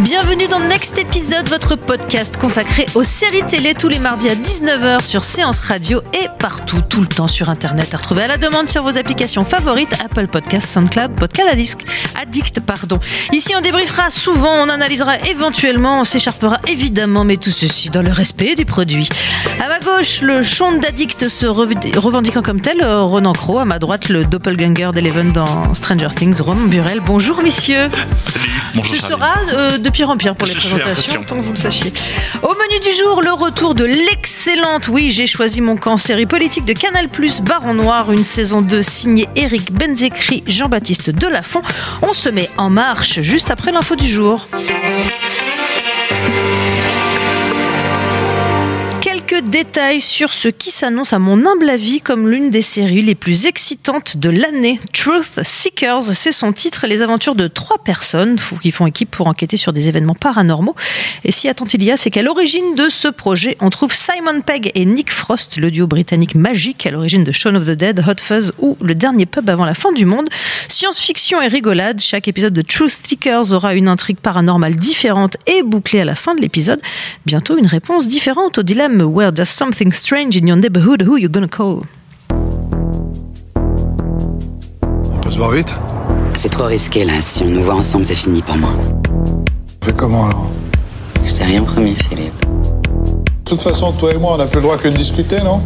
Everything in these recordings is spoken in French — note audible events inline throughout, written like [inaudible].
Bienvenue dans Next Episode, votre podcast consacré aux séries télé tous les mardis à 19h sur Séance Radio et partout, tout le temps sur Internet à retrouver à la demande sur vos applications favorites Apple Podcast, SoundCloud, Podcast Addict. Pardon. Ici, on débriefera souvent, on analysera éventuellement, on s'écharpera évidemment, mais tout ceci dans le respect du produit. Ma gauche, le chant d'Addict se revendiquant comme tel, euh, Ronan Crow. À ma droite, le doppelganger d'Eleven dans Stranger Things, Romain Burel. Bonjour, messieurs. [laughs] Salut. Bonjour. Ce sera euh, de pire en pire pour les présentations, tant que vous le sachiez. Au menu du jour, le retour de l'excellente, oui, j'ai choisi mon camp, série politique de Canal+, Baron Noir, une saison 2 signée Eric Benzekri, Jean-Baptiste Delafont. On se met en marche juste après l'info du jour. Détails sur ce qui s'annonce à mon humble avis comme l'une des séries les plus excitantes de l'année. Truth Seekers, c'est son titre, les aventures de trois personnes qui font équipe pour enquêter sur des événements paranormaux. Et si attend il y a, c'est qu'à l'origine de ce projet, on trouve Simon Pegg et Nick Frost, le duo britannique magique à l'origine de Shaun of the Dead, Hot Fuzz ou Le Dernier Pub avant la fin du monde. Science-fiction et rigolade, chaque épisode de Truth Seekers aura une intrigue paranormale différente et bouclée à la fin de l'épisode. Bientôt une réponse différente au dilemme Where does something strange in your neighborhood, who you gonna call? On peut se voir vite? C'est trop risqué là, si on nous voit ensemble, c'est fini pour moi. On fait comment alors? Je t'ai rien promis, Philippe. De toute façon, toi et moi, on n'a plus le droit que de discuter, non?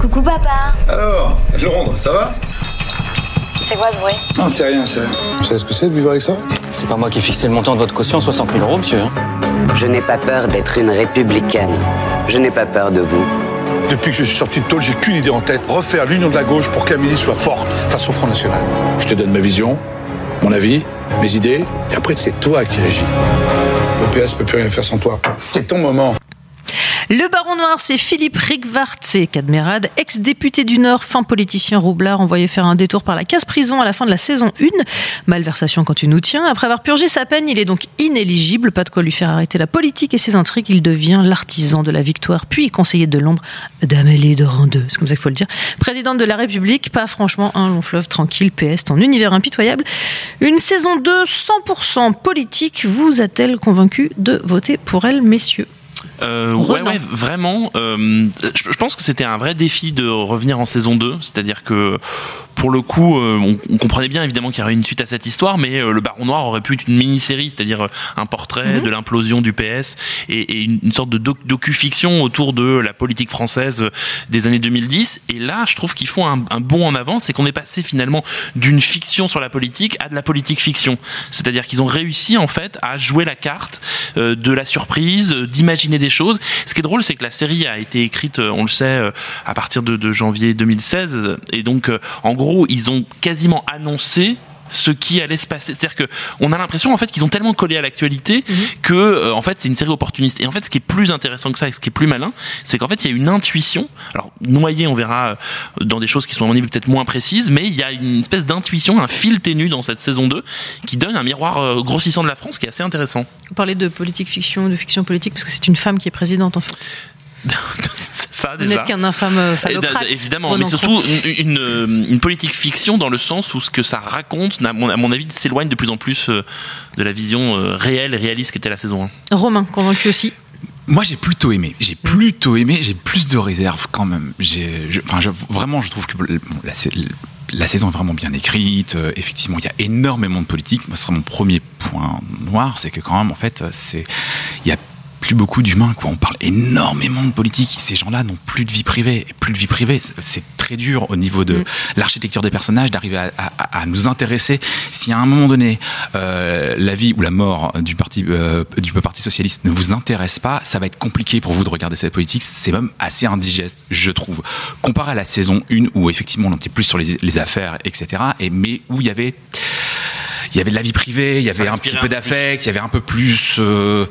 Coucou papa Alors, Londres, ça va? C'est quoi ce bruit? Non, c'est rien, c'est rien. Vous savez ce que c'est de vivre avec ça? C'est pas moi qui ai fixé le montant de votre caution, 60 000 euros, monsieur. hein. Je n'ai pas peur d'être une républicaine. Je n'ai pas peur de vous. Depuis que je suis sorti de tôle, j'ai qu'une idée en tête. Refaire l'union de la gauche pour qu'Amélie soit forte face au Front National. Je te donne ma vision, mon avis, mes idées, et après, c'est toi qui agis. Le PS peut plus rien faire sans toi. C'est ton moment. Le baron noir, c'est Philippe Rigvart, c'est Cadmerade, ex-député du Nord, fin politicien roublard, envoyé faire un détour par la case prison à la fin de la saison 1. Malversation quand tu nous tiens. Après avoir purgé sa peine, il est donc inéligible. Pas de quoi lui faire arrêter la politique et ses intrigues. Il devient l'artisan de la victoire, puis conseiller de l'ombre d'Amélie de Randeux. C'est comme ça qu'il faut le dire. Présidente de la République, pas franchement un long fleuve tranquille. PS, ton univers impitoyable. Une saison 2 100% politique vous a-t-elle convaincu de voter pour elle, messieurs? Euh, ouais, ouais, vraiment. euh, je, je pense que c'était un vrai défi de revenir en saison 2. C'est-à-dire que, pour le coup, euh, on, on comprenait bien évidemment qu'il y aurait une suite à cette histoire, mais euh, le Baron Noir aurait pu être une mini-série, c'est-à-dire euh, un portrait de l'implosion du PS et, et une, sorte de doc- docu-fiction autour de la politique française des années 2010. Et là, je trouve qu'ils font un, un bond en avant, c'est qu'on est passé finalement d'une fiction sur la politique à de la politique fiction. C'est-à-dire qu'ils ont réussi en fait à jouer la carte euh, de la surprise, euh, d'imaginer des choses. Ce qui est drôle, c'est que la série a été écrite, on le sait, euh, à partir de, de janvier 2016. Et donc, euh, en gros, ils ont quasiment annoncé ce qui allait se passer. C'est-à-dire que on a l'impression en fait qu'ils ont tellement collé à l'actualité que euh, en fait c'est une série opportuniste. Et en fait, ce qui est plus intéressant que ça, et ce qui est plus malin, c'est qu'en fait il y a une intuition. Alors noyé, on verra euh, dans des choses qui sont à mon niveau peut-être moins précises, mais il y a une espèce d'intuition, un fil ténu dans cette saison 2 qui donne un miroir euh, grossissant de la France qui est assez intéressant. Vous parlez de politique fiction, de fiction politique, parce que c'est une femme qui est présidente en fait. Ça Vous déjà. n'êtes qu'un infâme phallocrate. Évidemment, mais surtout une, une, euh, une politique fiction dans le sens où ce que ça raconte, à mon, à mon avis, s'éloigne de plus en plus euh, de la vision euh, réelle et réaliste qu'était la saison 1. Romain, convaincu aussi. Moi, j'ai plutôt aimé. J'ai plutôt aimé. J'ai plus de réserve quand même. J'ai, je- enfin, je- vraiment, je trouve que bon, la, sa- la saison est vraiment bien écrite. Euh, effectivement, il y a énormément de politique. Moi, ce sera mon premier point noir, c'est que quand même, en fait, c'est, il y a plus beaucoup d'humains. Quoi. On parle énormément de politique. Ces gens-là n'ont plus de vie privée. Et plus de vie privée, c'est- très dur au niveau de Mm. l'architecture des personnages, d'arriver à, à- à nous intéresser. Si à un moment donné, euh, la vie ou la mort du parti euh, du parti socialiste ne vous intéresse pas, ça va être compliqué pour vous de regarder cette politique. C'est même assez indigeste, je trouve. Comparé à la saison 1 où effectivement on était plus sur les, les affaires, etc. Et mais où il y avait il y avait de la vie privée, il y avait un petit peu d'affect, il y avait un peu plus euh,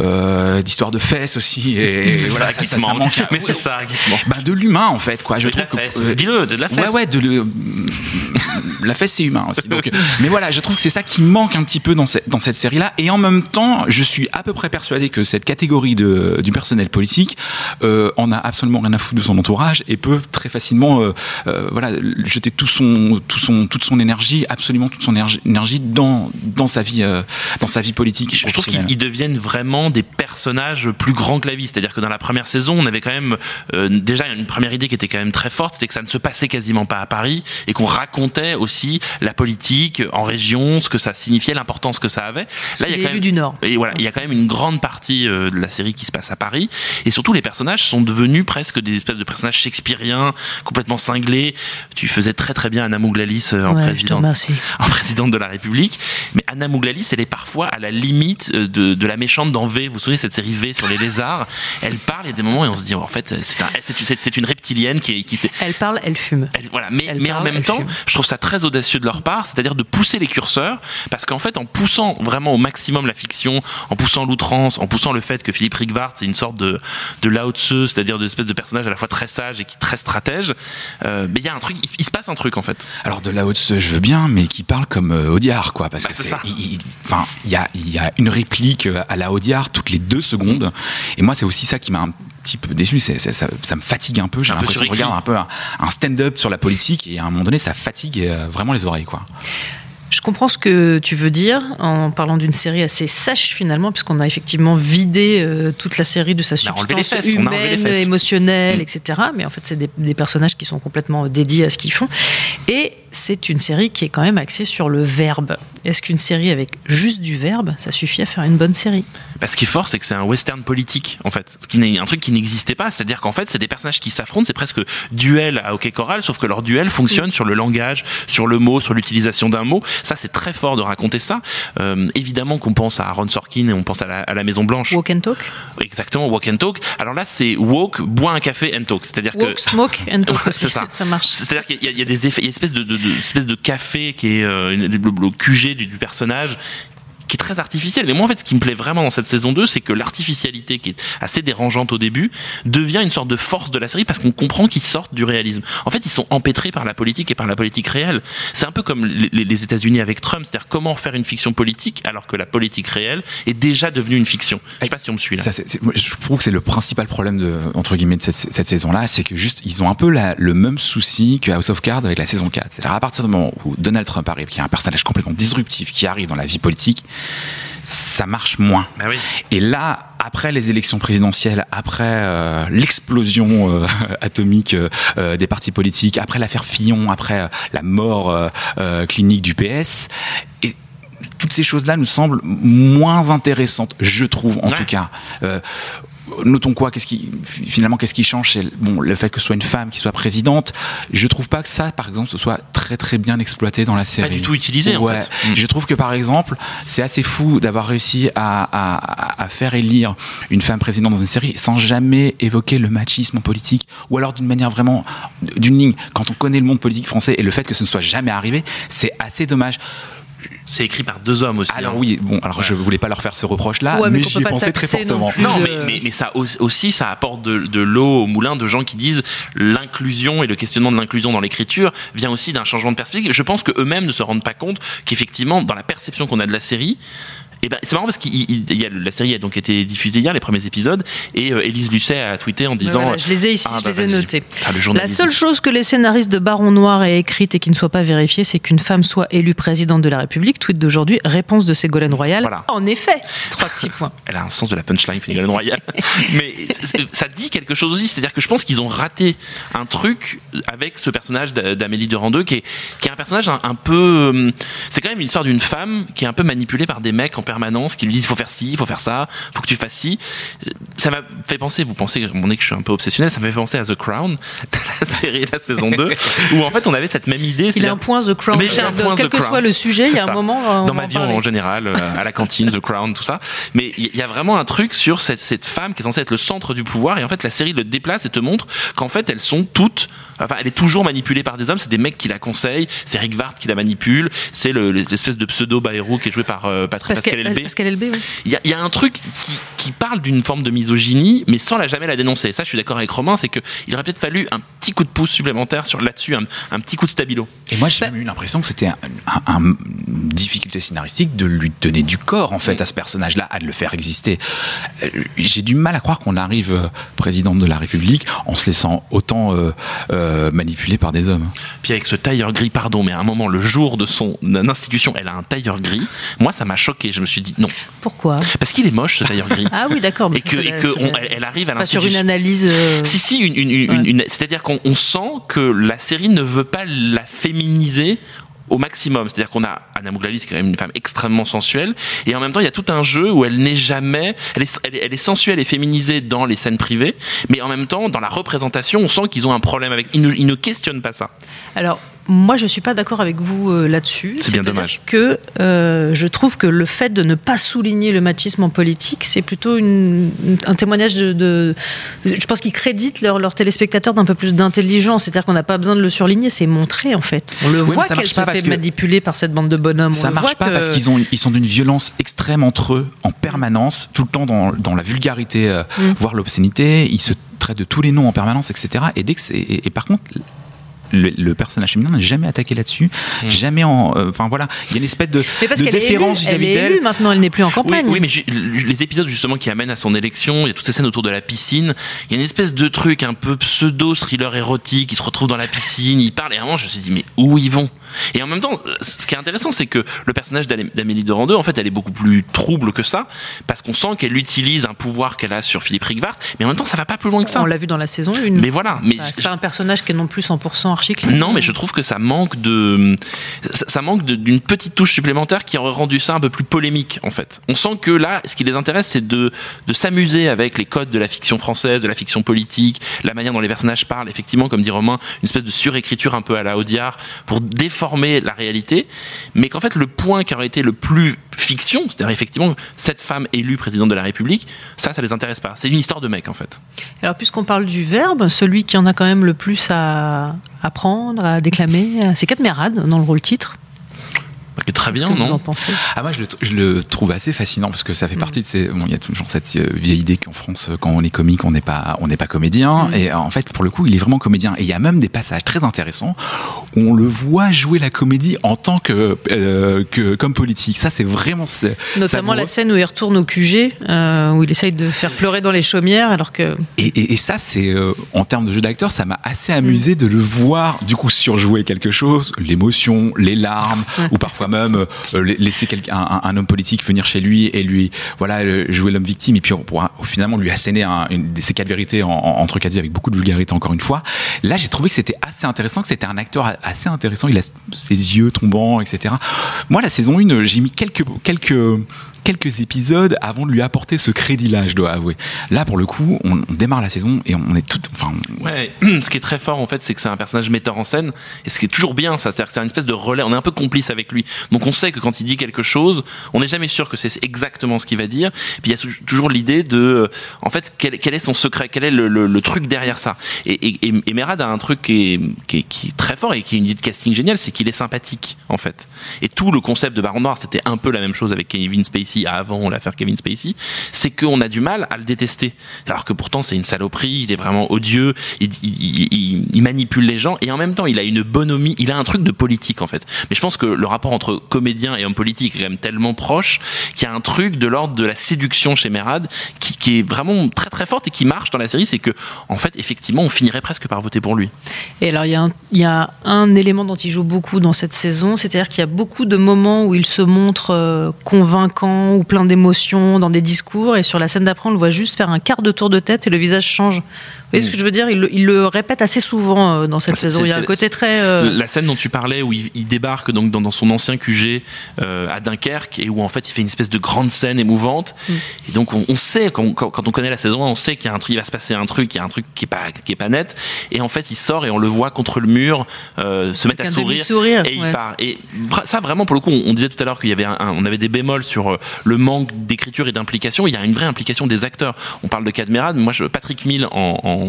euh, d'histoire de fesses aussi. Et, voilà, ça qui te manque. Mais c'est ça. Bah, de l'humain en fait, quoi. Je de la trouve que- fesse. euh, Dis-le, de la fesse. Ouais, ouais, de le... [laughs] la fesse c'est humain aussi. Donc, [laughs] mais voilà, je trouve que c'est ça qui manque un petit peu dans cette, dans cette série-là. Et en même temps, je suis à peu près persuadé que cette catégorie de, du personnel politique euh, en a absolument rien à foutre de son entourage et peut très facilement, euh, euh, voilà, jeter tout son, tout son, toute son énergie, absolument toute son énergie, énergie dans, dans sa vie, euh, dans sa vie politique. Je trouve qu'ils deviennent vraiment des personnages plus grands que la vie. C'est-à-dire que dans la première saison, on avait quand même euh, déjà une première idée qui était quand même très forte, c'était que ça ne se passait quasiment pas à Paris et qu'on racontait aussi la politique en région, ce que ça signifiait, l'importance que ça avait. Là, il y a du Nord. Et voilà, il y a quand même une grande partie euh, de la série qui se passe à Paris. Et surtout, les personnages sont devenus presque des espèces de personnages shakespeariens, complètement cinglés. Tu faisais très très bien Anna Mouglalis euh, en Ouais, je te présidente remercie. en présidente de la République. Mais Anna Mouglalis, elle est parfois à la limite euh, de, de la méchante dans V. Vous vous souvenez cette série V sur les lézards? Elle parle, il y a des moments et on se dit, oh, en fait, c'est un- c'est c'est- c'est une reptilienne qui, qui s'est Elle parle, elle fume. elle- voilà, mais, Elle mais en même temps, fume. je trouve ça très audacieux de leur part, c'est-à-dire de pousser les curseurs, parce qu'en fait, en poussant vraiment au maximum la fiction, en poussant l'outrance, en poussant le fait que Philippe Rigvart, c'est une sorte de, de Lao Tzu, c'est-à-dire de espèce de personnage à la fois très sage et qui très stratège, euh, mais il y a un truc, il, il se passe un truc en fait. Alors de la haute, je veux bien, mais qui parle comme euh, Audiard, quoi, parce Bah, que c'est c'est, ça. Il- enfin, il y a, il y a une réplique euh, à la Audiard toutes les deux secondes, et moi c'est aussi ça qui m'a un petit peu déçu, c'est, c'est- ça, ça me fatigue un peu, j'ai l'impression de regarder un peu un, un stand-up sur la politique, et à un moment donné ça fatigue euh, vraiment les oreilles, quoi. Je comprends ce que tu veux dire en parlant d'une série assez sèche finalement, puisqu'on a effectivement vidé euh, toute la série de sa On a enlevé les substance fesses, on a enlevé les humaine, fesses. émotionnelle, Mm. etc. Mais en fait, c'est des, des personnages qui sont complètement dédiés à ce qu'ils font. Et c'est une série qui est quand même axée sur le verbe. Est-ce qu'une série avec juste du verbe, ça suffit à faire une bonne série? Parce ce qui est fort, c'est que c'est un western politique, en fait. Ce qui n'est un truc qui n'existait pas. C'est-à-dire qu'en fait, c'est des personnages qui s'affrontent, c'est presque duel à hockey choral, sauf que leur duel fonctionne sur le langage, sur le mot, sur l'utilisation d'un mot. Ça, c'est très fort de raconter ça. Euh, évidemment qu'on pense à Aaron Sorkin et on pense à la, à la Maison Blanche. Walk and talk Exactement, walk and talk. Alors là, c'est walk, bois un café and talk. C'est-à-dire que Walk, smoke and talk [laughs] aussi. c'est ça. ça marche. c'est-à-dire qu'il y, a- il y a des effets, il y a une espèce de, de, espèce de café qui est euh, le, QG du personnage qui est très artificiel. Mais moi, en fait, ce qui me plaît vraiment dans cette saison 2, c'est que l'artificialité, qui est assez dérangeante au début, devient une sorte de force de la série parce qu'on comprend qu'ils sortent du réalisme. En fait, ils sont empêtrés par la politique et par la politique réelle. C'est un peu comme les, États-Unis avec Trump, c'est-à-dire comment faire une fiction politique alors que la politique réelle est déjà devenue une fiction. Je sais pas si on me suit là. Ça, je trouve que c'est le principal problème de, entre guillemets de cette, cette saison-là, c'est que juste ils ont un peu la- le même souci que House of Cards avec la saison 4. C'est-à-dire à partir du moment où Donald Trump arrive, qui est un personnage complètement disruptif, qui arrive dans la vie politique, ça marche moins. Bah oui. Et là, après les élections présidentielles, après euh, l'explosion euh, [laughs] atomique euh, des partis politiques, après l'affaire Fillon, après la mort clinique du PS, et toutes ces choses-là nous semblent moins intéressantes, je trouve en Ouais. tout cas. Notons quoi Qu'est-ce qui finalement qu'est-ce qui change? C'est bon le fait que ce soit une femme qui soit présidente. Je trouve pas que ça, par exemple, ce soit très très bien exploité dans la série. du tout utilisé, en fait. Je trouve que par exemple, c'est assez fou d'avoir réussi à, à, à faire élire une femme présidente dans une série sans jamais évoquer le machisme en politique, ou alors d'une manière vraiment d'une ligne. Quand on connaît le monde politique français et le fait que ce ne soit jamais arrivé, c'est assez dommage. C'est écrit par deux hommes aussi. Alors hein. oui, bon, alors je voulais pas leur faire ce reproche-là, Ouais, mais j'y ai pensé très non fortement. Non, de- mais, mais, mais ça au- aussi, ça apporte de, de l'eau au moulin de gens qui disent l'inclusion et le questionnement de l'inclusion dans l'écriture vient aussi d'un changement de perspective. Je pense que eux-mêmes ne se rendent pas compte qu'effectivement, dans la perception qu'on a de la série, et ben, c'est marrant parce a, la série a donc été diffusée hier, les premiers épisodes, et euh, Élise Lucet a tweeté en disant. Voilà, je les ai ici, Ah, je bah, les ai notés. Ah, La seule chose que les scénaristes de Baron Noir aient écrite et qui ne soit pas vérifiée, c'est qu'une femme soit élue présidente de la République. Tweet d'aujourd'hui, réponse de Ségolène Royal. Voilà. En effet, trois petits [laughs] points. elle a un sens de la punchline, Ségolène Royal. [laughs] Mais ça dit quelque chose aussi. C'est-à-dire que je pense qu'ils ont raté un truc avec ce personnage d'A- d'Amélie de Randeux, qui est, qui est un personnage un, un peu. euh, C'est quand même une histoire d'une femme qui est un peu manipulée par des mecs en permanence, qui lui disent il faut faire ci, il faut faire ça, il faut que tu fasses ci. Ça m'a fait penser, vous pensez, mon nez que je suis un peu obsessionnel, ça m'a fait penser à The Crown, [laughs] la série, la saison 2, [laughs] où en fait on avait cette même idée. Il a un point The Crown. Mais j'ai un point Quel The que Crown. soit le sujet, il y a un ça. moment. va dans ma vie en général, euh, à la cantine, The Crown, tout ça. Mais il y a vraiment un truc sur cette, cette femme qui est censée être le centre du pouvoir. Et en fait, la série le déplace et te montre qu'en fait, elles sont toutes, enfin, elle est toujours manipulée par des hommes. C'est des mecs qui la conseillent. C'est Rick Vart qui la manipule. C'est le- l'espèce de pseudo Bayrou qui est joué par euh, Patrick Pascal qu'elle Elbé. parce qu'elle est LB, oui. Il y a, il y a un truc qui, qui parle d'une forme de misogynie, mais sans la jamais la dénoncer. Ça, je suis d'accord avec Romain, c'est que il aurait peut-être fallu un petit coup de pouce supplémentaire sur là-dessus, un, un petit coup de stabilo. Et moi, j'ai même eu l'impression que c'était un, un- un- une difficulté scénaristique de lui donner du corps, en fait, à ce personnage-là, à de le faire exister. Euh, J'ai du mal à croire qu'on arrive euh, présidente de la République en se laissant autant euh, euh, manipuler par des hommes. Puis avec ce tailleur gris, pardon, mais à un moment, le jour de son institution, elle a un tailleur gris. Moi, ça m'a choqué. Je me suis dit non, Pourquoi? Parce qu'il est moche ce tailleur gris. [laughs] Ah oui, d'accord. et que, ça- et que ça- on- elle, arrive à Pas sur une analyse. euh, Si, si, une, une- une- Ouais. une- c'est-à-dire qu'on on sent que la série ne veut pas la féminiser au maximum. C'est-à-dire qu'on a Anna Mouglali, qui est quand même une femme extrêmement sensuelle, et en même temps, il y a tout un jeu où elle n'est jamais, elle est, elle est, elle est sensuelle et féminisée dans les scènes privées, mais en même temps, dans la représentation, on sent qu'ils ont un problème avec, ils ne, ils ne questionnent pas ça. Alors, moi, je suis pas d'accord avec vous euh, là-dessus. C'est bien dommage. Que euh, je trouve que le fait de ne pas souligner le machisme en politique, c'est plutôt une- un témoignage de. de- je pense qu'ils créditent leurs téléspectateurs d'un peu plus d'intelligence. C'est-à-dire qu'on n'a pas besoin de le surligner, c'est montré en fait. On le Oui, voit qu'elle se fait que- manipuler par cette bande de bonhommes. On Ça le marche pas que- parce qu'ils ont, ils sont d'une violence extrême entre eux en permanence, tout le temps dans, dans la vulgarité, euh, Mm. voire l'obscénité. Ils se traitent de tous les noms en permanence, etc. Et dès que c'est, et, et par contre. Le, le personnage féminin n'est jamais attaqué là-dessus, Mm. jamais en. euh, Enfin voilà, il y a une espèce de, Mais parce de qu'elle est déférence vis-à-vis est d'elle. élue maintenant, elle n'est plus en campagne. oui, mais les épisodes justement qui amènent à son élection, il y a toutes ces scènes autour de la piscine. Il y a une espèce de truc un peu pseudo thriller érotique. Ils se retrouvent dans la piscine, ils parlent. Et à un moment, je me suis dit mais où ils vont? Et en même temps, ce qui est intéressant, c'est que le personnage d'Amélie de Randeux, en fait, elle est beaucoup plus trouble que ça, parce qu'on sent qu'elle utilise un pouvoir qu'elle a sur Philippe Rigvart, mais en même temps, ça va pas plus loin que ça. On l'a vu dans la saison 1. Mais voilà, mais c'est pas un personnage qui est non plus 100% archi-clean. non, mais je trouve que ça manque de, ça, manque d'une petite touche supplémentaire qui aurait rendu ça un peu plus polémique, en fait. On sent que là, ce qui les intéresse, c'est de, de s'amuser avec les codes de la fiction française, de la fiction politique, la manière dont les personnages parlent, effectivement, comme dit Romain, une espèce de surécriture un peu à la Audiard pour la réalité, mais qu'en fait, le point qui aurait été le plus fiction, c'est-à-dire effectivement, cette femme élue présidente de la République, ça, ça les intéresse pas. C'est une histoire de mec, en fait. Alors, puisqu'on parle du verbe, celui qui en a quand même le plus à apprendre, à déclamer, euh, c'est Cadmerade dans le rôle titre. Très bien, Qu'est-ce que vous non en pensez? Ah moi je le, je le trouve assez fascinant parce que ça fait partie de ces bon il y a toujours cette euh, vieille idée qu'en France euh, quand on est comique on n'est pas on n'est pas comédien. Mm. et en fait pour le coup il est vraiment comédien. Et il y a même des passages très intéressants où on le voit jouer la comédie en tant que, euh, que comme politique. Ça c'est vraiment c'est- Notamment savoureux. la scène où il retourne au QG, euh, où il essaye de faire pleurer dans les chaumières, alors que Et, et- et ça, c'est euh, en termes de jeu d'acteur, ça m'a assez amusé de le voir du coup surjouer quelque chose, l'émotion, les larmes, ou parfois même euh, la- laisser un, homme politique venir chez lui et lui, voilà, jouer l'homme victime, et puis on finalement lui asséner un, une, quatre vérités en, en- entre quatre avec beaucoup de vulgarité encore une fois. Là, j'ai trouvé que c'était assez intéressant, que c'était un acteur assez intéressant. Il a ses yeux tombants, etc. Moi, la saison 1, j'ai mis quelques quelques quelques épisodes avant de lui apporter ce crédit-là, je dois avouer. Là, pour le coup, on, démarre la saison et on est tout. Enfin, Ouais, [clears throat] ce qui est très fort en fait, c'est que c'est un personnage metteur en scène, et ce qui est toujours bien, ça, c'est-à-dire que c'est une espèce de relais. On est un peu complice avec lui, donc on sait que quand il dit quelque chose, on n'est jamais sûr que c'est exactement ce qu'il va dire. Puis il y a toujours l'idée de, euh, en fait, quel, est son secret, quel est le, truc derrière ça. Et, et, Merad a un truc qui est, qui, est, qui est très fort et qui est une idée de casting géniale, c'est qu'il est sympathique en fait. Et tout le concept de Baron Noir, c'était un peu la même chose avec Kevin Spacey avant l'affaire Kevin Spacey, c'est qu'on a du mal à le détester, alors que pourtant c'est une saloperie, il est vraiment odieux, il, manipule les gens et en même temps il a une bonhomie, il a un truc de politique en fait. Mais je pense que le rapport entre comédien et homme politique est quand même tellement proche qu'il y a un truc de l'ordre de la séduction chez Merad qui, est vraiment très très forte et qui marche dans la série, c'est que en fait effectivement on finirait presque par voter pour lui. Et alors, il y, a un, il y a un élément dont il joue beaucoup dans cette saison, c'est-à-dire qu'il y a beaucoup de moments où il se montre euh, convaincant ou plein d'émotions dans des discours, et sur la scène d'après, on le voit juste faire un quart de tour de tête et le visage change voyez ce que je veux dire? Il le, il le répète assez souvent euh, dans cette C'est- saison. Il y a un côté très. euh, La scène dont tu parlais où il, il débarque donc dans, dans son ancien QG euh, à Dunkerque et où en fait il fait une espèce de grande scène émouvante Mm. et donc on, on sait quand, quand, quand on connaît la saison on sait qu'il va se passer un truc il y a un truc qui est pas qui est pas net et en fait il sort et on le voit contre le mur euh, se mettre à sourire demi-sourire, et il part et ça vraiment pour le coup on, on disait tout à l'heure qu'il y avait un, un- on avait des bémols sur le manque d'écriture et d'implication il y a une vraie implication des acteurs on parle de Cadmerade mais moi je Patrick Mill en, en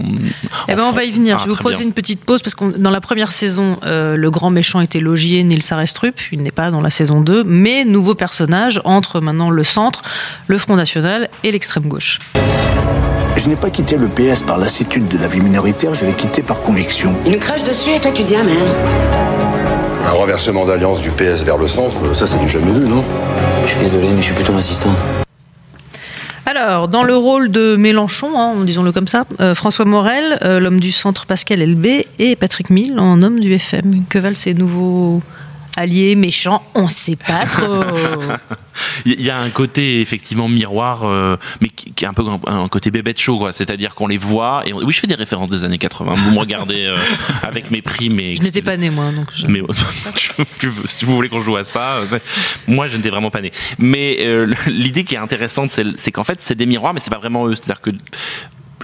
Eh ben, en on va y venir. Ah, je vais vous poser bien. une petite pause parce que dans la première saison, euh, le grand méchant était Logier, Nils Arestrup. Il n'est pas dans la saison 2, mais nouveau personnage entre maintenant le centre, le Front National et l'extrême gauche. Je n'ai pas quitté le PS par lassitude de la vie minoritaire, je l'ai quitté par conviction. Il nous crache dessus et toi tu dis Amen. Un renversement d'alliance du PS vers le centre, ça c'est du jamais vu, non? Je suis désolé, mais je suis plutôt assistant. Alors, dans le rôle de Mélenchon, hein, disons-le comme ça, euh, François Morel, euh, l'homme du centre Pascal Elbé et Patrick Mill en homme du FM. Que valent ces nouveaux alliés méchants On ne sait pas trop. [laughs] Il y a un côté effectivement miroir, euh, mais qui, qui est un peu un, un côté bébête show, quoi. C'est-à-dire qu'on les voit et on- oui, je fais des références des années 80. Vous me regardez euh, avec mépris, mais Je n'étais pas né, moi. Donc je- mais [laughs] si vous voulez qu'on joue à ça, euh, moi je n'étais vraiment pas né. Mais euh, l'idée qui est intéressante, c'est c'est qu'en fait c'est des miroirs, mais c'est pas vraiment eux. C'est-à-dire que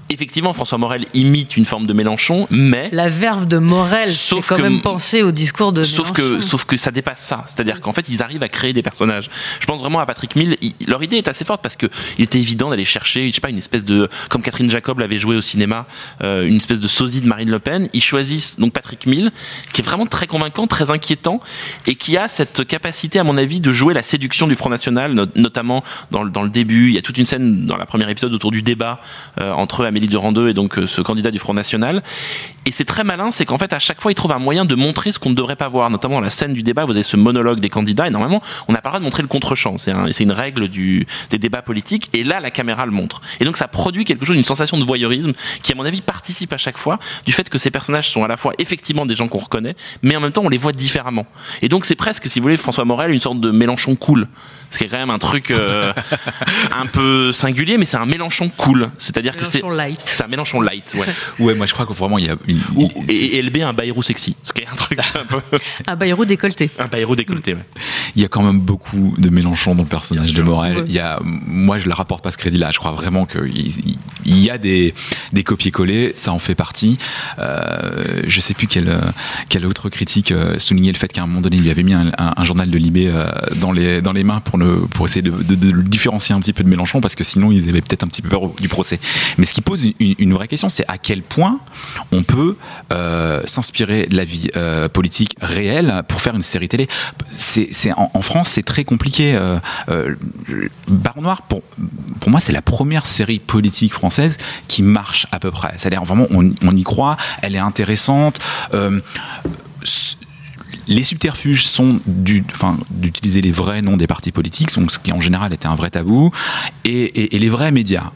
effectivement François Morel imite une forme de Mélenchon, mais La verve de Morel, Sauf quand que- même penser au discours de Sauf que, Mélenchon. sauf que ça dépasse ça. C'est-à-dire qu'en fait, ils arrivent à créer des personnages. Je pense vraiment à Patrick Mill. il- leur idée est assez forte parce que il était évident d'aller chercher, je sais pas, une espèce de, comme Catherine Jacob l'avait joué au cinéma, euh, une espèce de sosie de Marine Le Pen. Ils choisissent donc Patrick Mill, qui est vraiment très convaincant, très inquiétant, et qui a cette capacité, à mon avis, de jouer la séduction du Front National, no- notamment dans, le- dans le début. Il y a toute une scène dans la première épisode autour du débat euh, entre Amélie Durand-Deux et donc euh, ce candidat du Front National. Et c'est très malin, c'est qu'en fait, à chaque fois, il trouve un moyen de montrer ce qu'on ne devrait pas voir, notamment dans la scène du débat. Vous avez ce monologue des candidats, et normalement, on n'a pas le droit de montrer le contre-champ. C'est un- c'est une règle du, des débats politiques, et là, la caméra le montre. Et donc, ça produit quelque chose, une sensation de voyeurisme, qui, à mon avis, participe à chaque fois du fait que ces personnages sont à la fois effectivement des gens qu'on reconnaît, mais en même temps, on les voit différemment. Et donc, c'est presque, si vous voulez, François Morel, une sorte de Mélenchon cool. Ce qui est quand même un truc euh, [laughs] un peu singulier, mais c'est un Mélenchon cool. C'est-à-dire que c'est. Mélenchon light. C'est un Mélenchon light, ouais. Ouais, moi je crois que vraiment il y a. une- il- et, et LB un Bayrou sexy, ce un truc un peu Un Bayrou décolleté. un Bayrou décolleté. Ouais. Il y a quand même beaucoup de Mélenchon dans le personnage de. Morel. Ouais. Il y a, moi, je ne rapporte pas ce crédit-là. Je crois vraiment qu'il il- y a des, des copier-coller, ça en fait partie. Euh, je sais plus quelle, quelle autre critique euh, soulignait le fait qu'à un moment donné, il lui avait mis un, un- un journal de Libé euh, dans, les, dans les mains pour, le, pour essayer de, de- de le différencier un petit peu de Mélenchon, parce que sinon, ils avaient peut-être un petit peu peur du procès. Mais ce qui pose une, une- une vraie question, c'est à quel point on peut euh, s'inspirer de la vie euh, politique réelle pour faire une série télé. C'est, en, France, c'est très compliqué. Euh, euh, Noir, pour, pour moi, c'est la première série politique française qui marche à peu près. C'est-à-dire vraiment, on, on y croit, elle est intéressante. Euh, les subterfuges sont d'utiliser les vrais noms des partis politiques, ce qui en général était un vrai tabou, et les vrais médias.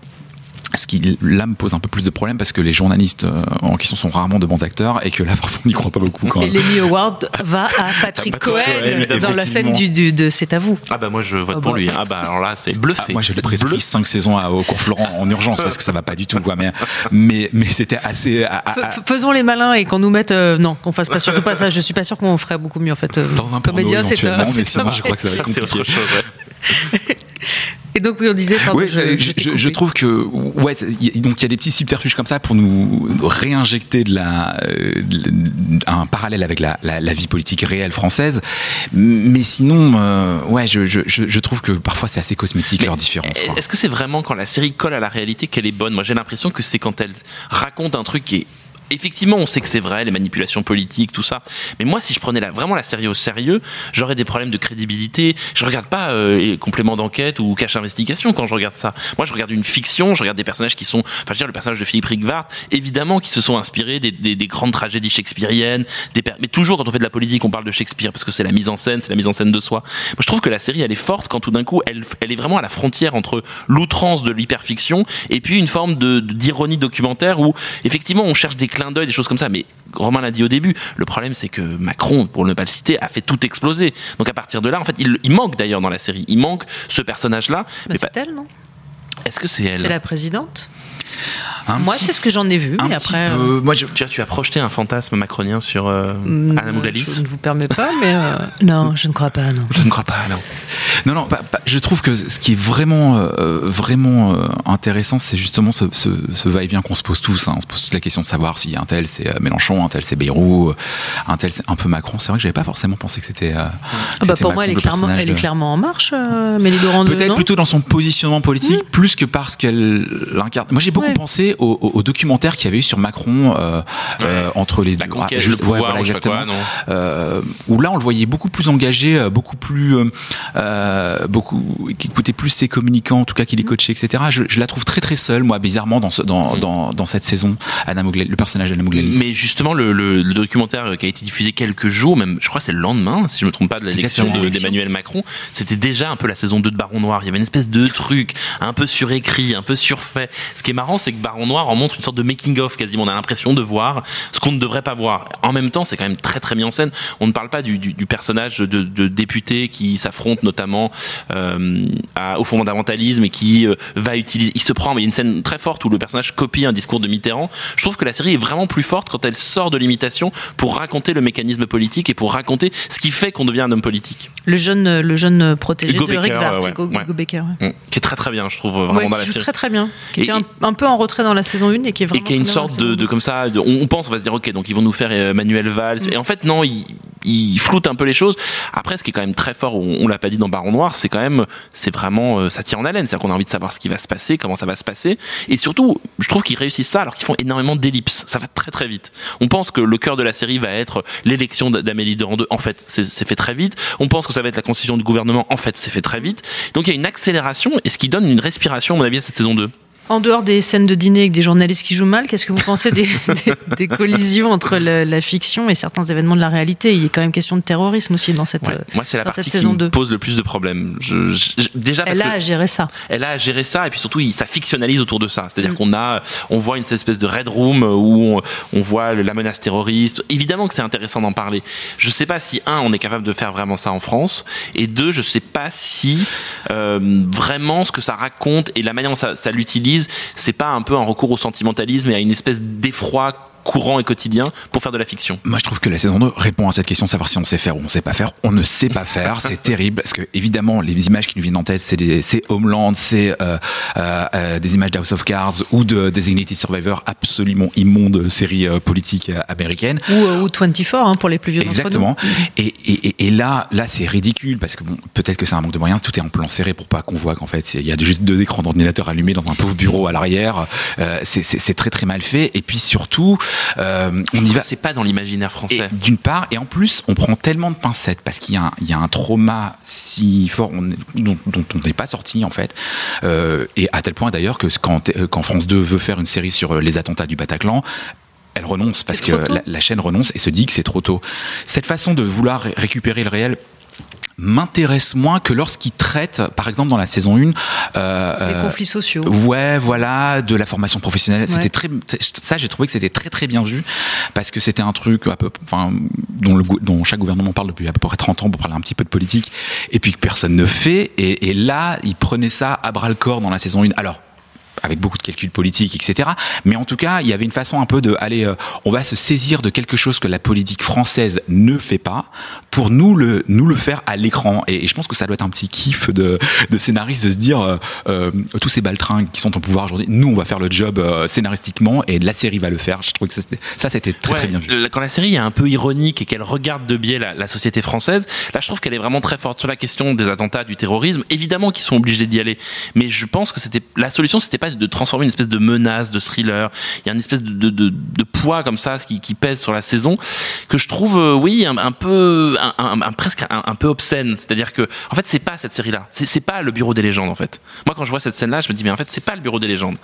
Ce qui là me pose un peu plus de problèmes parce que les journalistes euh, en question sont rarement de bons acteurs et que là [laughs] parfois on n'y croit pas beaucoup quand Et même. l'Emmy Award [laughs] va à Patrick Patrick Cohen Cohen, dans la scène du, du- de C'est à vous. Ah bah moi je vote Ah pour bon. lui. Ah bah alors là c'est bluffé. Ah, moi je l'ai prescrit Bleu- 5 saisons à, au cours Florent en urgence parce que ça va pas du tout quoi mais mais, mais c'était assez à- à- Faisons les malins et qu'on nous mette. euh, non, qu'on fasse pas surtout pas ça. Je suis pas sûr qu'on ferait beaucoup mieux en fait. euh, dans un comédien, c'est un. mais sinon je crois que ça va être c'est compliqué. autre chose. ouais. [laughs] Et donc oui, on disait. Ouais, je, je, t'ai je- trouve que ouais, c'est- y a- donc il y a des petits subterfuges comme ça pour nous réinjecter de la euh, de- un parallèle avec la, la, la vie politique réelle française. Mais sinon, euh, ouais, je, je, je je trouve que parfois c'est assez cosmétique leur différence. Est-ce que c'est vraiment quand la série colle à la réalité qu'elle est bonne? Moi j'ai l'impression que c'est quand elle raconte un truc qui est Effectivement, on sait que c'est vrai, les manipulations politiques, tout ça. Mais moi, si je prenais la, vraiment la série au sérieux, j'aurais des problèmes de crédibilité. Je regarde pas euh, les compléments d'enquête ou cache investigation quand je regarde ça. Moi, je regarde une fiction, je regarde des personnages qui sont, enfin, je veux dire, le personnage de Philippe Rigvart, évidemment, qui se sont inspirés des, des- des grandes tragédies shakespeariennes, des mais toujours quand on fait de la politique, on parle de Shakespeare parce que c'est la mise en scène, c'est la mise en scène de soi. Moi, je trouve que la série, elle est forte quand tout d'un coup, elle, elle est vraiment à la frontière entre l'outrance de l'hyperfiction et puis une forme de d'ironie documentaire où effectivement on cherche des clins d'œil, des choses comme ça. Mais Romain l'a dit au début, le problème c'est que Macron, pour ne pas le citer, a fait tout exploser. Donc à partir de là, en fait, il, il manque d'ailleurs dans la série, il manque ce personnage-là. Bah, Mais c'est pas- elle, non? Est-ce que c'est elle C'est la présidente. Un Moi, c'est ce que j'en ai vu. un mais petit après, euh, peu. Moi, je, Tu, as- tu as projeté un fantasme macronien sur euh, mm, Anna Mouglalis Je ne vous permets pas, mais euh, [laughs] non, je ne crois pas. Non. Je ne crois pas, non. Non, non, pas- pas- je trouve que ce qui est vraiment, euh, vraiment euh, intéressant, c'est justement ce, ce, ce va-et-vient qu'on se pose tous. hein. On se pose toute la question de savoir si un tel c'est Mélenchon, un tel c'est Bayrou, un tel c'est un peu Macron. C'est vrai que j'avais pas forcément pensé que c'était. euh, Ah bah pour moi, elle est, clairement, elle est clairement en marche, euh, Dorandeux, Peut-être plutôt dans son positionnement politique, plus que parce qu'elle l'incarne. Moi, j'ai beaucoup Ouais. pensé au, au- au documentaire qu'il y avait eu sur Macron euh, euh, entre les La deux. conquête, Ah, je- le ouais, pouvoir, voilà, ou je sais pas quoi, exactement. non Euh, où là on le voyait beaucoup plus engagé, beaucoup plus, beaucoup, qui écoutait plus ses communicants, en tout cas qui les coachait, etc. Je, je la trouve très très seule, moi, bizarrement dans ce, dans, Mm. dans, dans cette saison, Anna Mougla- le personnage d'Anna Mouglalis. Mais justement, le, le- le documentaire qui a été diffusé quelques jours, même, je crois c'est le lendemain, si je me trompe pas, de l'élection d'Emmanuel Macron, c'était déjà un peu la saison 2 de Baron Noir. Il y avait une espèce de truc un peu surécrit, un peu surfait. Ce qui est marrant, c'est que Baron Noir en montre une sorte de making-of quasiment. On a l'impression de voir ce qu'on ne devrait pas voir. En même temps, c'est quand même très très mis en scène. On ne parle pas du, du- du personnage de, de député qui s'affronte notamment euh, à- au fondamentalisme et qui euh, va utiliser. Il se prend, mais il y a une scène très forte où le personnage copie un discours de Mitterrand. Je trouve que la série est vraiment plus forte quand elle sort de l'imitation pour raconter le mécanisme politique et pour raconter ce qui fait qu'on devient un homme politique. Le jeune, le jeune protégé Hugo de Rick ouais, ouais. Hugo ouais. Mm. Qui est très très bien, je trouve, vraiment Ouais, dans qui la joue série. très très bien, qui Et- était un, un peu en retrait dans la saison 1 et qui est vraiment et qui a une sorte de, comme ça de- on, pense on va se dire ok donc ils vont nous faire euh, Manuel Valls Mm. et en fait non ils ils floutent un peu les choses. Après ce qui est quand même très fort on, on l'a pas dit dans Baron Noir c'est quand même c'est vraiment euh, ça tire en haleine. C'est à dire qu'on a envie de savoir ce qui va se passer comment ça va se passer. Et surtout je trouve qu'ils réussissent ça alors qu'ils font énormément d'ellipses. Ça va très très vite. On pense que le cœur de la série va être l'élection d'Amélie de Randeux en fait c'est c'est fait très vite. On pense que ça va être la constitution du gouvernement. En fait c'est fait très vite. Donc il y a une accélération et ce qui donne une respiration à mon avis à cette saison 2 En dehors des scènes de dîner avec des journalistes qui jouent mal, qu'est-ce que vous pensez des, [laughs] des- des collisions entre le- la fiction et certains événements de la réalité? Il est quand même question de terrorisme aussi dans cette, Ouais. euh, Moi, c'est la partie cette qui saison me 2. pose le plus de problèmes. Je, je- je- déjà parce Elle a que à gérer ça. elle a à gérer ça et puis surtout ça fictionnalise autour de ça. C'est-à-dire Mm. qu'on a, on voit une espèce de red room où on, on voit la menace terroriste. Évidemment que c'est intéressant d'en parler. Je sais pas si un, on est capable de faire vraiment ça en France et deux, je sais pas si euh, vraiment ce que ça raconte et la manière dont ça, ça l'utilise, c'est pas un peu un recours au sentimentalisme et à une espèce d'effroi courant et quotidien pour faire de la fiction. Moi, je trouve que la saison 2 répond à cette question savoir si on sait faire ou on sait pas faire. On ne sait pas faire, [laughs] c'est terrible parce que évidemment, les images qui nous viennent en tête, c'est des- c'est Homeland, c'est euh, euh, euh, des images d'House of Cards ou de Designated Survivor, absolument immonde série euh, politique euh, américaine. Ou, euh, ou 24 hein, pour les plus vieux nous. Exactement. Et, et, et- et là, là, c'est ridicule parce que bon, peut-être que c'est un manque de moyens. Tout est en plan serré pour pas qu'on voit qu'en fait, il y a juste deux écrans d'ordinateur allumés dans un pauvre bureau à l'arrière. Euh, c'est- c'est c'est très très mal fait. Et puis surtout, euh, on y va. C'est pas dans l'imaginaire français. D'une part, et en plus, on prend tellement de pincettes parce qu'il y, a un- il y a un trauma si fort on est- dont, dont on n'est pas sorti en fait, Euh, et à tel point d'ailleurs que quand, euh, quand France 2 veut faire une série sur les attentats du Bataclan. Elle renonce parce que la, la chaîne renonce et se dit que c'est trop tôt. Cette façon de vouloir ré- récupérer le réel m'intéresse moins que lorsqu'il traite, par exemple dans la saison 1, euh, Les euh, conflits sociaux. Ouais, voilà, de la formation professionnelle. Ouais. C'était très, ça, j'ai trouvé que c'était très très bien vu parce que c'était un truc à peu, enfin, dont, le, dont chaque gouvernement parle depuis à peu près 30 ans pour parler un petit peu de politique et puis que personne ne fait. Et, et là, ils prenaient ça à bras le corps dans la saison 1. Alors, avec beaucoup de calculs politiques, etc. Mais en tout cas, il y avait une façon un peu de, allez, euh, on va se saisir de quelque chose que la politique française ne fait pas pour nous le, nous le faire à l'écran. Et, et je pense que ça doit être un petit kiff de, de scénariste de se dire, euh, euh, tous ces baltringues qui sont au pouvoir aujourd'hui, nous, on va faire le job euh, scénaristiquement et la série va le faire. Je trouve que ça, c'était- très, Ouais, très bien vu. Quand la série est un peu ironique et qu'elle regarde de biais la, la société française, là je trouve qu'elle est vraiment très forte sur la question des attentats, du terrorisme. Évidemment qu'ils sont obligés d'y aller, mais je pense que c'était la solution, c'était pas de transformer une espèce de menace, de thriller. Il y a une espèce de, poids comme ça qui, pèse sur la saison que je trouve, euh, oui, un, peu, presque un, peu obscène. C'est-à-dire que, en fait, c'est pas cette série-là. C'est pas le Bureau des légendes, en fait. Moi, quand je vois cette scène-là, je me dis, mais en fait, c'est pas le Bureau des légendes.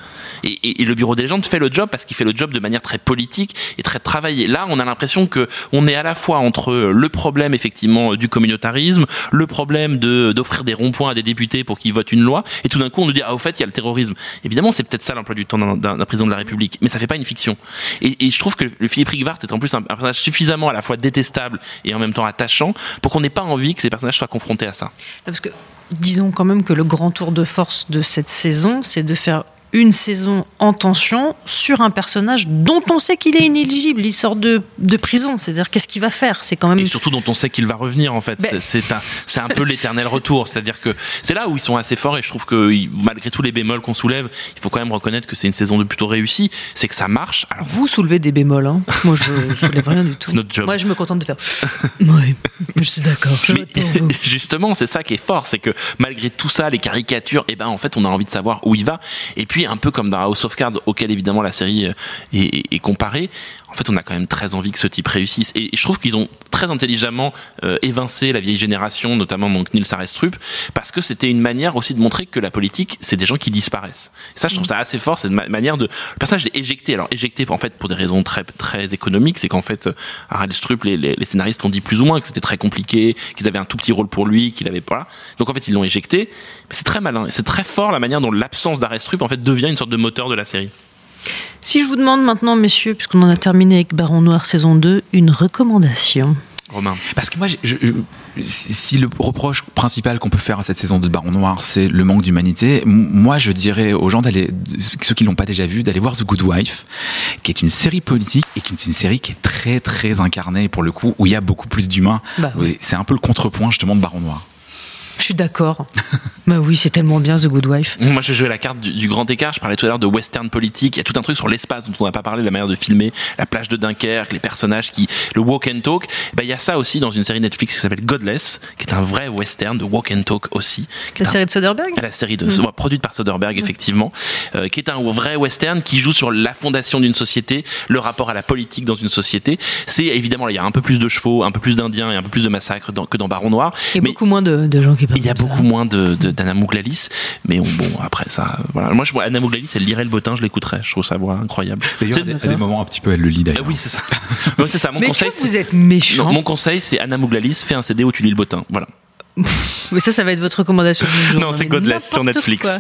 Et, le Bureau des légendes fait le job parce qu'il fait le job de manière très politique et très travaillée. Là, on a l'impression que on est à la fois entre le problème effectivement du communautarisme, le problème d'offrir des ronds-points à des députés pour qu'ils votent une loi, et tout d'un coup on nous dit ah au fait il y a le terrorisme. Évidemment, c'est peut-être ça l'emploi du temps d'un- président de la République, mais ça fait pas une fiction. Et, et je trouve que le Philippe Rigvart est en plus un, un personnage suffisamment à la fois détestable et en même temps attachant pour qu'on n'ait pas envie que ces personnages soient confrontés à ça. Parce que disons quand même que le grand tour de force de cette saison, c'est de faire une saison en tension sur un personnage dont on sait qu'il est inéligible. Il sort de, de prison. C'est-à-dire, qu'est-ce qu'il va faire? C'est quand même. Et surtout dont on sait qu'il va revenir, en fait. Ben- C'est un, c'est un peu l'éternel retour. C'est-à-dire que c'est là où ils sont assez forts et je trouve que malgré tous les bémols qu'on soulève, il faut quand même reconnaître que c'est une saison de plutôt réussie. C'est que ça marche. Alors, Vous soulevez des bémols. Hein. Moi, je [laughs] soulève rien du tout. C'est notre job. Moi, je me contente de faire. [laughs] oui, je suis d'accord. [laughs] Justement, c'est ça qui est fort, c'est que malgré tout ça, les caricatures, et ben en fait, on a envie de savoir où il va. Et puis, un peu comme dans House of Cards, auquel évidemment la série est, comparée, fait, on a quand même très envie que ce type réussisse. Et, je trouve qu'ils ont très intelligemment euh, évincé la vieille génération, notamment donc Nils Arestrup, parce que c'était une manière aussi de montrer que la politique, c'est des gens qui disparaissent. Et ça, je trouve ça assez fort, c'est une ma- manière de. Le personnage est éjecté. Alors éjecté, en fait, pour des raisons très très économiques, c'est qu'en fait, euh, Harald Strup, les, les, les scénaristes ont dit plus ou moins que c'était très compliqué, qu'ils avaient un tout petit rôle pour lui, qu'il avait voilà. Donc en fait, ils l'ont éjecté. C'est très malin, c'est très fort la manière dont l'absence d'Arestrup en fait devient une sorte de moteur de la série. Si je vous demande maintenant, messieurs, puisqu'on en a terminé avec Baron Noir saison 2, une recommandation. Romain. Parce que moi, j'ai- je- je- si le reproche principal qu'on peut faire à cette saison de Baron Noir, c'est le manque d'humanité, moi, je dirais aux gens d'aller, ceux qui l'ont pas déjà vu, d'aller voir The Good Wife, qui est une série politique et qui est une série qui est très, très incarnée pour le coup, où il y a beaucoup plus d'humains. Bah. Oui, C'est un peu le contrepoint justement de Baron Noir. Je suis d'accord. [laughs] bah oui, c'est tellement bien The Good Wife. Moi, j'ai joué la carte du, du grand écart. Je parlais tout à l'heure de western politique. Il y a tout un truc sur l'espace dont on n'a pas parlé, la manière de filmer, la plage de Dunkerque, les personnages qui, le walk and talk. Ben, il y a ça aussi dans une série Netflix qui s'appelle Godless, qui est un vrai western de walk and talk aussi. est La un- série de Soderbergh la série de, produite par Soderbergh, effectivement, euh, qui est un vrai western qui joue sur la fondation d'une société, le rapport à la politique dans une société. C'est évidemment, il y a un peu plus de chevaux, un peu plus d'indiens et un peu plus de massacres dans- que dans Baron Noir. Et mais beaucoup moins de, de gens qui il y a beaucoup moins de, de- d'Anna Mouglalis, mais on- bon, après ça, voilà. Moi, je vois Anna Mouglalis, elle lirait le bottin, je l'écouterais. Je trouve sa voix incroyable. D'ailleurs, C'est- à des, à des moments un petit peu, elle le lit Ah d'ailleurs. oui, c'est ça. [laughs] Ouais, c'est ça. Mon Mais conseil, que vous êtes méchant. Non, mon conseil, c'est Anna Mouglalis, fais un CD où tu lis le bottin. Voilà. Mais ça, ça va être votre recommandation du jour. Non, c'est Godless sur Netflix. quoi.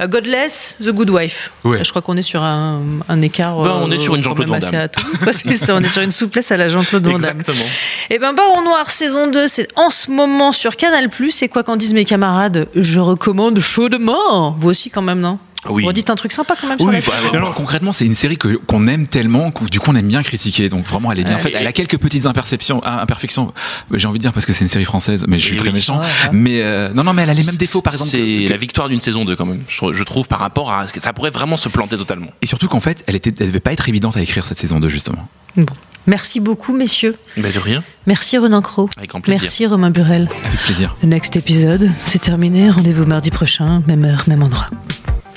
Euh, Godless, The Good Wife. Ouais. Je crois qu'on est sur un, un écart. Ben, on euh, est sur une Jean-Claude Van Damme. ça, on est sur une souplesse à la Jean-Claude Van Damme. Exactement. Et ben Baron Noir saison 2, c'est en ce moment sur Canal+. Et quoi qu'en disent mes camarades, je recommande chaudement. Vous aussi quand même, non? Oui. Vous dites un truc sympa quand même sur Oui, la bah, série. concrètement, c'est une série que qu'on aime tellement, qu'on- du coup, on aime bien critiquer. Donc vraiment, elle est bien faite. Elle a quelques petites imperceptions, ah, imperfections. J'ai envie de dire parce que c'est une série française, mais je suis très oui. méchant. Ouais, ouais. Mais euh, non, non, mais elle a les mêmes défauts, par exemple. C'est que- la victoire d'une saison 2 quand même, je, je trouve, par rapport à. Ça pourrait vraiment se planter totalement. Et surtout qu'en fait, elle était, elle devait pas être évidente à écrire cette saison 2 justement. Bon. Merci beaucoup, messieurs. Mais de rien, Merci Renan Cros. avec grand plaisir. Merci Romain Burel. Avec plaisir. Le next épisode, c'est terminé. Rendez-vous mardi prochain, même heure, même endroit.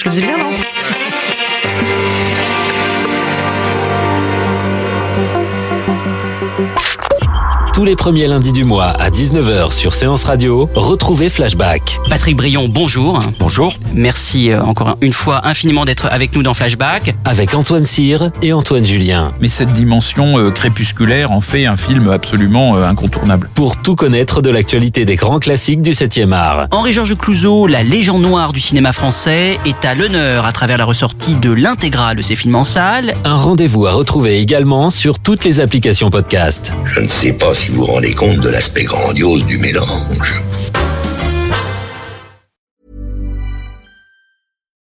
Je le faisais bien, non Tous les premiers lundis du mois à 19h sur Séance Radio, retrouvez Flashback. Patrick Brion, bonjour. Bonjour. Merci euh, encore une fois infiniment d'être avec nous dans Flashback. Avec Antoine Cyr et Antoine Julien. Mais cette dimension euh, crépusculaire en fait un film absolument euh, incontournable. Pour tout connaître de l'actualité des grands classiques du 7e art. Henri-Georges Clouzot, la légende noire du cinéma français, est à l'honneur à travers la ressortie de l'intégrale de ses films en salle. Un rendez-vous à retrouver également sur toutes les applications podcast. Je ne sais pas si vous rendez compte de l'aspect grandiose du mélange.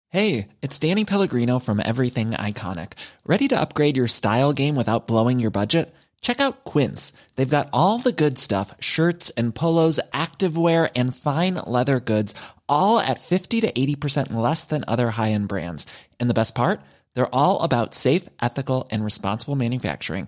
Hey, it's Danny Pellegrino from Everything Iconic. Ready to upgrade your style game without blowing your budget? Check out Quince. They've got all the good stuff shirts and polos, activewear, and fine leather goods, all at 50 to 80% less than other high end brands. And the best part? They're all about safe, ethical, and responsible manufacturing.